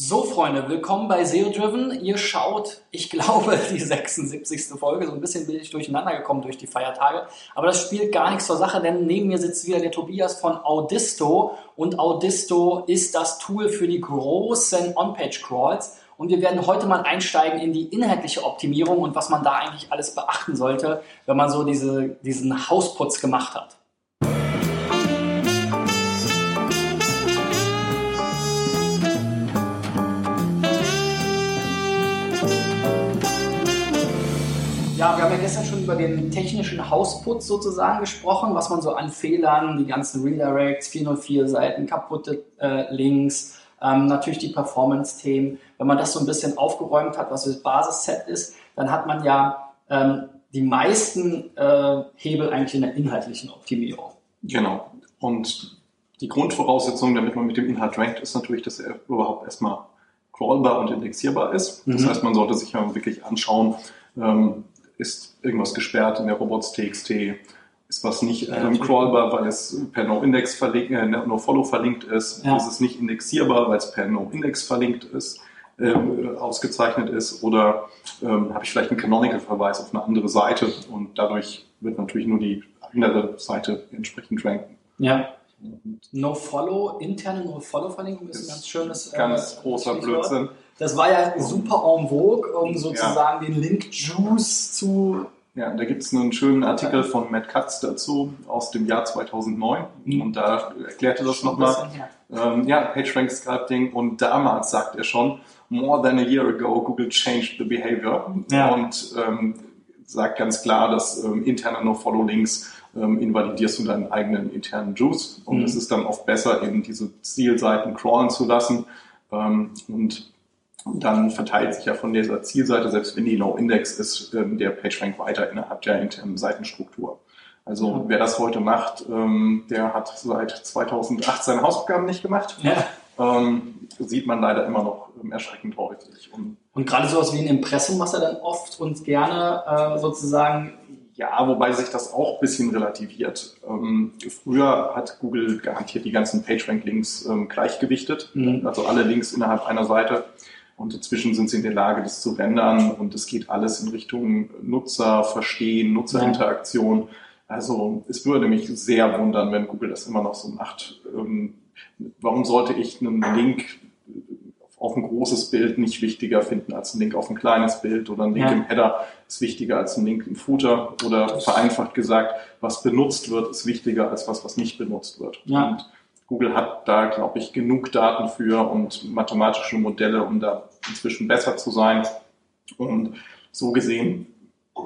So, Freunde, willkommen bei SEO Driven. Ihr schaut, ich glaube, die 76. Folge. So ein bisschen bin ich durcheinander gekommen durch die Feiertage. Aber das spielt gar nichts zur Sache, denn neben mir sitzt wieder der Tobias von Audisto. Und Audisto ist das Tool für die großen On-Page-Crawls. Und wir werden heute mal einsteigen in die inhaltliche Optimierung und was man da eigentlich alles beachten sollte, wenn man so diese, diesen Hausputz gemacht hat. Ja, wir haben ja gestern schon über den technischen Hausputz sozusagen gesprochen, was man so an Fehlern, die ganzen Redirects, 404 Seiten, kaputte äh, Links, ähm, natürlich die Performance-Themen. Wenn man das so ein bisschen aufgeräumt hat, was das Basisset ist, dann hat man ja ähm, die meisten äh, Hebel eigentlich in der inhaltlichen Optimierung. Genau. Und die Grundvoraussetzung, damit man mit dem Inhalt rankt, ist natürlich, dass er überhaupt erstmal crawlbar und indexierbar ist. Das mhm. heißt, man sollte sich ja wirklich anschauen, ähm, ist irgendwas gesperrt in der Robots.txt, ist was nicht ähm, crawlbar, weil es per No-Index verlinkt, äh, No-Follow verlinkt ist, ja. ist es nicht indexierbar, weil es per No-Index verlinkt ist, ähm, ausgezeichnet ist, oder ähm, habe ich vielleicht einen Canonical-Verweis auf eine andere Seite und dadurch wird natürlich nur die andere Seite entsprechend ranken. Ja. No-Follow, interne No-Follow-Verlinkung ist, ist ein ganz schönes. Ganz äh, großer Blödsinn. Das war ja super en vogue, um sozusagen ja. den Link-Juice zu. Ja, da gibt es einen schönen Artikel von Matt Katz dazu aus dem Jahr 2009 mhm. und da erklärte das nochmal. Ähm, ja, PageRank Scripting und damals sagt er schon, more than a year ago Google changed the behavior ja. und ähm, sagt ganz klar, dass ähm, interne No-Follow-Links ähm, invalidierst du deinen eigenen internen Juice und mhm. es ist dann oft besser, eben diese Zielseiten crawlen zu lassen ähm, und dann verteilt sich ja von dieser Zielseite, selbst wenn die No-Index ist, ähm, der PageRank weiter innerhalb der internen Seitenstruktur. Also ja. wer das heute macht, ähm, der hat seit 2008 seine Hausaufgaben nicht gemacht. Ja. Ähm, sieht man leider immer noch erschreckend häufig. Und, und gerade sowas wie ein Impressum, was er dann oft und gerne äh, sozusagen ja, wobei sich das auch ein bisschen relativiert. Ähm, früher hat Google garantiert die ganzen PageRank-Links ähm, gleichgewichtet, mhm. also alle Links innerhalb einer Seite. Und inzwischen sind sie in der Lage, das zu rendern und es geht alles in Richtung Nutzer verstehen, Nutzerinteraktion. Also es würde mich sehr wundern, wenn Google das immer noch so macht. Ähm, warum sollte ich einen Link auf ein großes Bild nicht wichtiger finden als ein Link auf ein kleines Bild oder ein Link ja. im Header ist wichtiger als ein Link im Footer oder vereinfacht gesagt, was benutzt wird, ist wichtiger als was, was nicht benutzt wird. Ja. Und Google hat da, glaube ich, genug Daten für und mathematische Modelle, um da inzwischen besser zu sein. Und so gesehen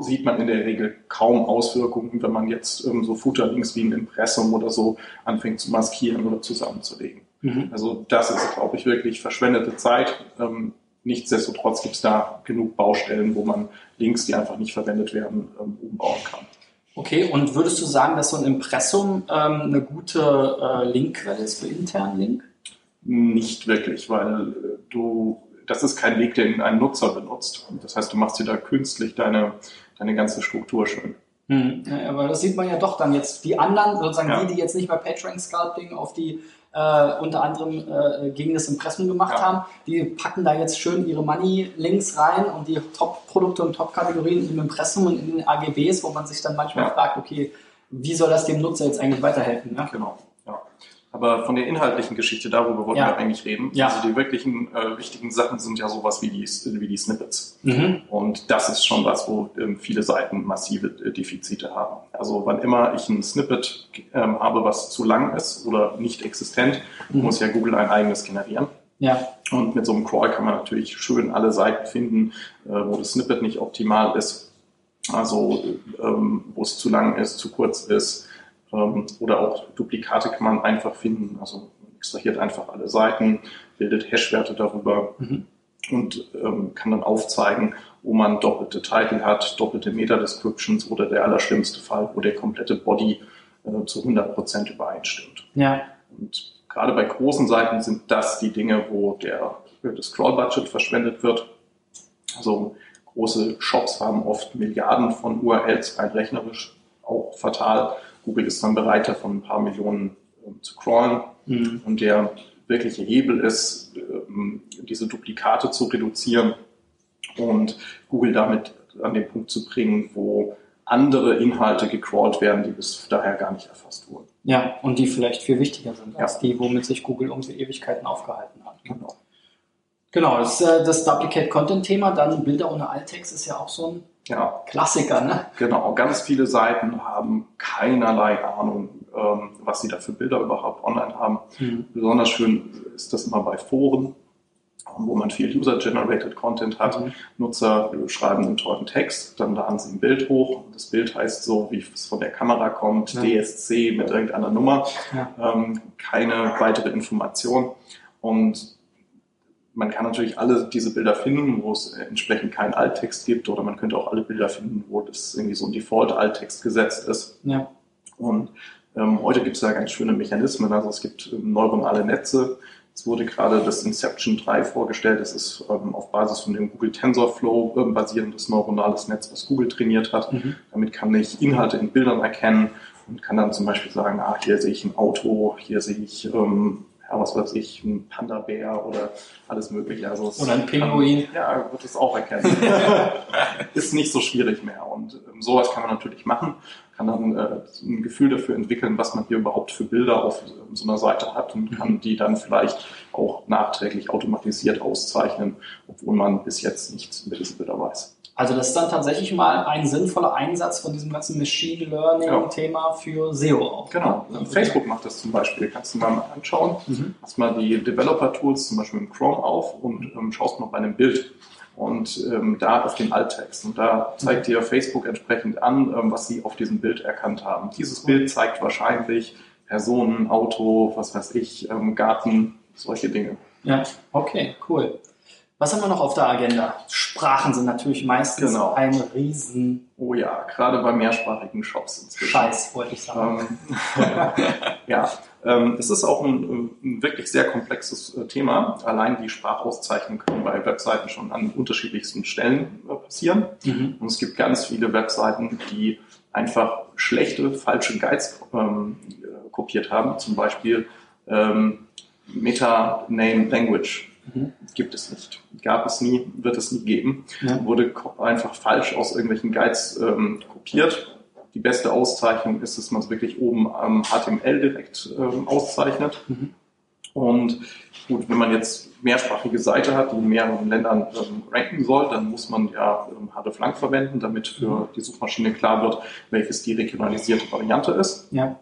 sieht man in der Regel kaum Auswirkungen, wenn man jetzt ähm, so Footerlinks wie ein Impressum oder so anfängt zu maskieren oder zusammenzulegen. Mhm. Also das ist, glaube ich, wirklich verschwendete Zeit. Ähm, nichtsdestotrotz gibt es da genug Baustellen, wo man Links, die einfach nicht verwendet werden, ähm, umbauen kann. Okay, und würdest du sagen, dass so ein Impressum ähm, eine gute äh, Linkquelle ist für internen Link? Nicht wirklich, weil äh, du, das ist kein Weg, den ein Nutzer benutzt. Das heißt, du machst dir da künstlich deine, deine ganze Struktur schön. Hm, ja, aber das sieht man ja doch dann jetzt. Die anderen, sozusagen ja. die, die jetzt nicht bei PageRank Sculpting auf die äh, unter anderem äh, gegen das Impressum gemacht ja. haben. Die packen da jetzt schön ihre Money-Links rein und die Top-Produkte und Top-Kategorien im Impressum und in den AGBs, wo man sich dann manchmal ja. fragt, okay, wie soll das dem Nutzer jetzt eigentlich weiterhelfen? Ne? Genau. Aber von der inhaltlichen Geschichte, darüber wollten ja. wir eigentlich reden. Ja. Also die wirklichen äh, wichtigen Sachen sind ja sowas wie die, wie die Snippets. Mhm. Und das ist schon was, wo ähm, viele Seiten massive äh, Defizite haben. Also wann immer ich ein Snippet ähm, habe, was zu lang ist oder nicht existent, mhm. muss ja Google ein eigenes generieren. Ja. Und mit so einem Crawl kann man natürlich schön alle Seiten finden, äh, wo das Snippet nicht optimal ist. Also ähm, wo es zu lang ist, zu kurz ist oder auch Duplikate kann man einfach finden. Also extrahiert einfach alle Seiten, bildet Hash-Werte darüber mhm. und ähm, kann dann aufzeigen, wo man doppelte Titel hat, doppelte Meta-Descriptions oder der allerschlimmste Fall, wo der komplette Body äh, zu 100% übereinstimmt. Ja. Und gerade bei großen Seiten sind das die Dinge, wo der, das Scroll-Budget verschwendet wird. Also große Shops haben oft Milliarden von URLs, rein rechnerisch auch fatal. Google ist dann bereit, davon ein paar Millionen äh, zu crawlen. Mhm. Und der wirkliche Hebel ist, ähm, diese Duplikate zu reduzieren und Google damit an den Punkt zu bringen, wo andere Inhalte gecrawlt werden, die bis daher gar nicht erfasst wurden. Ja, und die vielleicht viel wichtiger sind als die, womit sich Google irgendwie Ewigkeiten aufgehalten hat. Genau. Genau, das, äh, das Duplicate-Content-Thema, dann Bilder ohne Alttext ist ja auch so ein ja. Klassiker, ne? Genau, ganz viele Seiten haben keinerlei Ahnung, ähm, was sie da für Bilder überhaupt online haben. Mhm. Besonders schön ist das immer bei Foren, wo man viel User-Generated Content hat. Mhm. Nutzer schreiben einen tollen Text, dann laden sie ein Bild hoch. Das Bild heißt so, wie es von der Kamera kommt, ja. DSC mit irgendeiner Nummer, ja. ähm, keine weitere Information. Und man kann natürlich alle diese Bilder finden, wo es entsprechend keinen Alttext gibt, oder man könnte auch alle Bilder finden, wo das irgendwie so ein Default-Alttext gesetzt ist. Ja. Und ähm, heute gibt es ja ganz schöne Mechanismen. Also es gibt ähm, neuronale Netze. Es wurde gerade das Inception 3 vorgestellt. Das ist ähm, auf Basis von dem Google TensorFlow äh, basierendes neuronales Netz, was Google trainiert hat. Mhm. Damit kann ich Inhalte in Bildern erkennen und kann dann zum Beispiel sagen, ah, hier sehe ich ein Auto, hier sehe ich ähm, ja, was weiß ich, ein Panda-Bär oder alles Mögliche. Also oder ein Pinguin. Kann, ja, wird es auch erkennen. ist nicht so schwierig mehr. Und ähm, sowas kann man natürlich machen, kann dann äh, ein Gefühl dafür entwickeln, was man hier überhaupt für Bilder auf ähm, so einer Seite hat und kann die dann vielleicht auch nachträglich automatisiert auszeichnen, obwohl man bis jetzt nichts über diese Bilder weiß. Also das ist dann tatsächlich mal ein sinnvoller Einsatz von diesem ganzen Machine Learning-Thema für SEO auch. Genau. Also Facebook macht das zum Beispiel. Kannst du mal anschauen. Mhm. Hast mal die Developer-Tools zum Beispiel im Chrome auf und ähm, schaust mal bei einem Bild und ähm, da auf den Alttext. Und da zeigt dir Facebook entsprechend an, ähm, was sie auf diesem Bild erkannt haben. Dieses Bild zeigt wahrscheinlich Personen, Auto, was weiß ich, ähm, Garten, solche Dinge. Ja, okay, cool. Was haben wir noch auf der Agenda? Sprachen sind natürlich meistens genau. ein Riesen. Oh ja, gerade bei mehrsprachigen Shops inzwischen. Scheiß, wollte ich sagen. Ähm, ja, ähm, es ist auch ein, ein, wirklich sehr komplexes äh, Thema. Allein die Sprachauszeichnung können bei Webseiten schon an unterschiedlichsten Stellen äh, passieren. Mhm. Und es gibt ganz viele Webseiten, die einfach schlechte, falsche Guides ähm, äh, kopiert haben. Zum Beispiel ähm, Meta-Name Language Mhm. Gibt es nicht. Gab es nie, wird es nie geben. Ja. Wurde einfach falsch aus irgendwelchen Guides ähm, kopiert. Die beste Auszeichnung ist, dass man es wirklich oben am HTML direkt ähm, auszeichnet. Mhm. Und gut, wenn man jetzt mehrsprachige Seite hat, die in mehreren Ländern ähm, ranken soll, dann muss man ja ähm, hreflang verwenden, damit für mhm. die Suchmaschine klar wird, welches die regionalisierte Variante ist. Ja.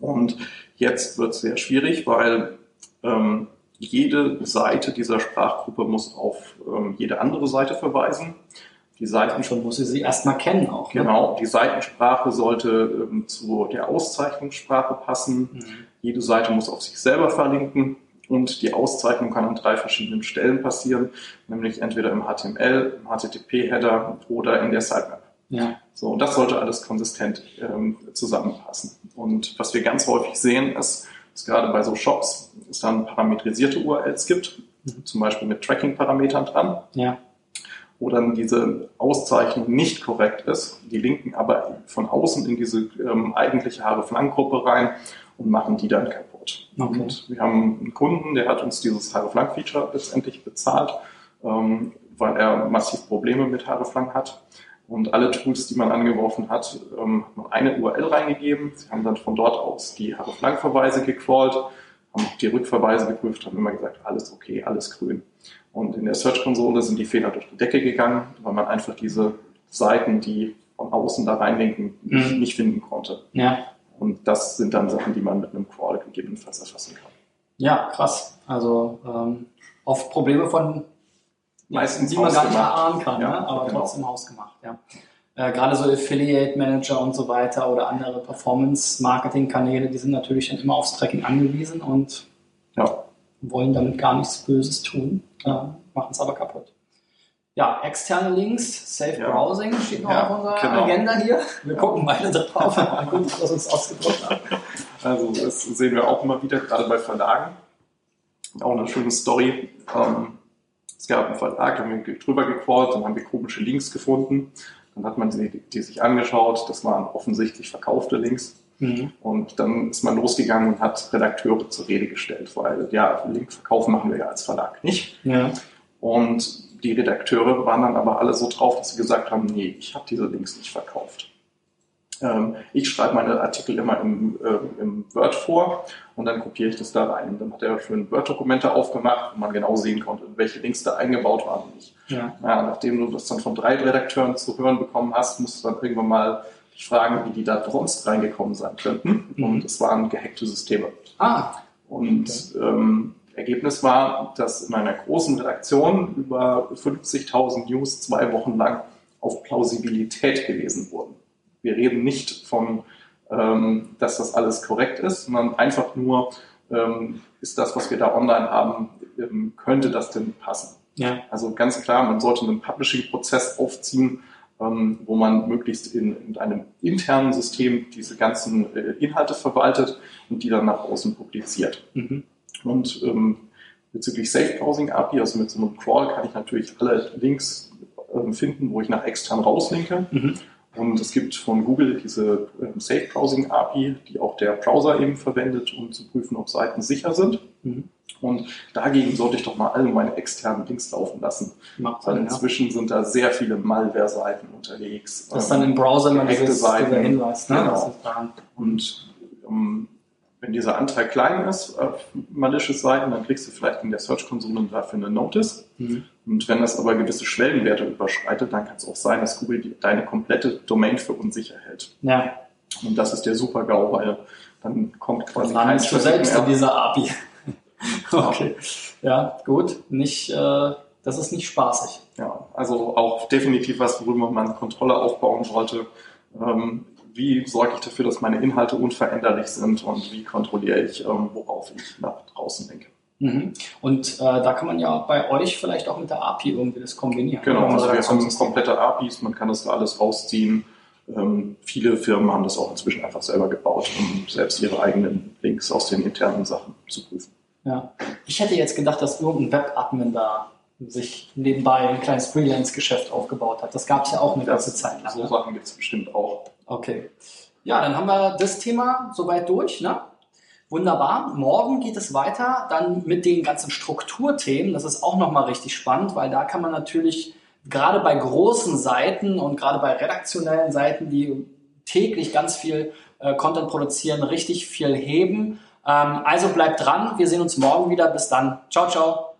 Und jetzt wird es sehr schwierig, weil ähm, jede Seite dieser Sprachgruppe muss auf ähm, jede andere Seite verweisen. Die Seiten schon muss sie sie erstmal kennen auch. Ne? Genau, die Seitensprache sollte ähm, zu der Auszeichnungssprache passen. Mhm. Jede Seite muss auf sich selber verlinken und die Auszeichnung kann an drei verschiedenen Stellen passieren, nämlich entweder im HTML, im HTTP-Header oder in der Sitemap. Ja. So, und das sollte alles konsistent ähm, zusammenpassen. Und was wir ganz häufig sehen, ist, dass gerade bei so Shops es dann parametrisierte URLs gibt, mhm. zum Beispiel mit Tracking-Parametern dran. Ja. Wo dann diese Auszeichnung nicht korrekt ist. Die linken aber von außen in diese ähm, eigentliche Haare-Flank-Gruppe rein und machen die dann kaputt. Okay. Und wir haben einen Kunden, der hat uns dieses Haare-Flank-Feature letztendlich bezahlt, ähm, weil er massiv Probleme mit Haare-Flank hat. Und alle Tools, die man angeworfen hat, ähm, eine URL reingegeben. Sie haben dann von dort aus die Hreflang-Verweise gecrawlt, haben die Rückverweise geprüft, haben immer gesagt, alles okay, alles grün. Und in der Search-Konsole sind die Fehler durch die Decke gegangen, weil man einfach diese Seiten, die von außen da reinlinken, nicht, mhm. nicht finden konnte. Ja. Und das sind dann Sachen, die man mit einem Crawl gegebenenfalls erfassen kann. Ja, krass. Also ähm, oft Probleme von meistens die man gar nicht erahnen kann, ja, ne? aber genau. trotzdem hausgemacht. Ja. Äh, Gerade so Affiliate Manager und so weiter oder andere Performance-Marketing-Kanäle, die sind natürlich dann immer aufs Tracking angewiesen und ja. wollen damit gar nichts Böses tun, äh, machen es aber kaputt. Ja, externe Links, Safe ja. Browsing steht noch ja, auf unserer genau. Agenda hier. Wir gucken beide drauf, gut, was uns ausgedruckt hat. Also das sehen wir auch immer wieder, gerade bei Verlagen. Auch eine schöne Story. Ähm, es gab einen Verlag, da haben wir drüber gecrawlt, dann haben wir komische Links gefunden. Dann hat man die, die sich angeschaut, das waren offensichtlich verkaufte Links. Mhm. Und dann ist man losgegangen und hat Redakteure zur Rede gestellt, weil ja, Linkverkauf machen wir ja als Verlag nicht. Ja. Und die Redakteure waren dann aber alle so drauf, dass sie gesagt haben, nee, ich habe diese Links nicht verkauft. Ähm, ich schreibe meine Artikel immer im, äh, im Word vor und dann kopiere ich das da rein. Und dann hat er schön Word-Dokumente aufgemacht, wo man genau sehen konnte, welche Links da eingebaut waren und nicht. Ja. Ja, nachdem du das dann von drei Redakteuren zu hören bekommen hast, musst du dann irgendwann mal fragen, wie die da sonst reingekommen sein könnten. Mhm. Und es waren gehackte Systeme. Ah. Und okay. ähm, Ergebnis war, dass in einer großen Redaktion über 50.000 News zwei Wochen lang auf Plausibilität gelesen wurden. Wir reden nicht von, ähm, dass das alles korrekt ist, sondern einfach nur, ähm, ist das, was wir da online haben, ähm, könnte das denn passen? Ja. Also ganz klar, man sollte einen Publishing-Prozess aufziehen, ähm, wo man möglichst in, in, einem internen System diese ganzen äh, Inhalte verwaltet und die dann nach außen publiziert. Mhm. Und ähm, bezüglich Safe Browsing API, also mit so einem Crawl, kann ich natürlich alle Links äh, finden, wo ich nach extern rauslinke. Mhm. Und es gibt von Google diese ähm, Safe Browsing API, die auch der Browser eben verwendet, um zu prüfen, ob Seiten sicher sind. Mhm. Und dagegen sollte ich doch mal alle meine externen Links laufen lassen. Macht Weil inzwischen ja. sind da sehr viele Malware-Seiten unterwegs. Das ist dann im Browser dieses, Seiten. Hinweis. Ne? Genau. Und um, wenn dieser Anteil klein ist auf malicious Seiten, dann kriegst du vielleicht in der Search-Konsole dafür eine Notice. Mhm. Und wenn das aber gewisse Schwellenwerte überschreitet, dann kann es auch sein, dass Google die, deine komplette Domain für unsicher hält. Ja. Und das ist der super GAU, weil dann kommt quasi kein du selbst in dieser API. okay. Ja, gut. Nicht, äh, das ist nicht spaßig. Ja, also auch definitiv was, worüber man Kontrolle aufbauen sollte. Ähm, wie sorge ich dafür, dass meine Inhalte unveränderlich sind und wie kontrolliere ich, ähm, worauf ich nach draußen denke. Mhm. Und äh, da kann man ja bei euch vielleicht auch mit der API irgendwie das kombinieren. Genau, also wir haben komplette APIs, man kann das da alles rausziehen. Ähm, viele Firmen haben das auch inzwischen einfach selber gebaut, um selbst ihre eigenen Links aus den internen Sachen zu prüfen. Ja, ich hätte jetzt gedacht, dass irgendein Webadmin da sich nebenbei ein kleines Freelance-Geschäft aufgebaut hat. Das gab es ja auch eine ganze Zeit lang. So ne? Sachen gibt es bestimmt auch. Okay. Ja, dann haben wir das Thema soweit durch. Ne? Wunderbar. Morgen geht es weiter dann mit den ganzen Strukturthemen. Das ist auch nochmal richtig spannend, weil da kann man natürlich gerade bei großen Seiten und gerade bei redaktionellen Seiten, die täglich ganz viel äh, Content produzieren, richtig viel heben. Ähm, also bleibt dran. Wir sehen uns morgen wieder. Bis dann. Ciao, ciao.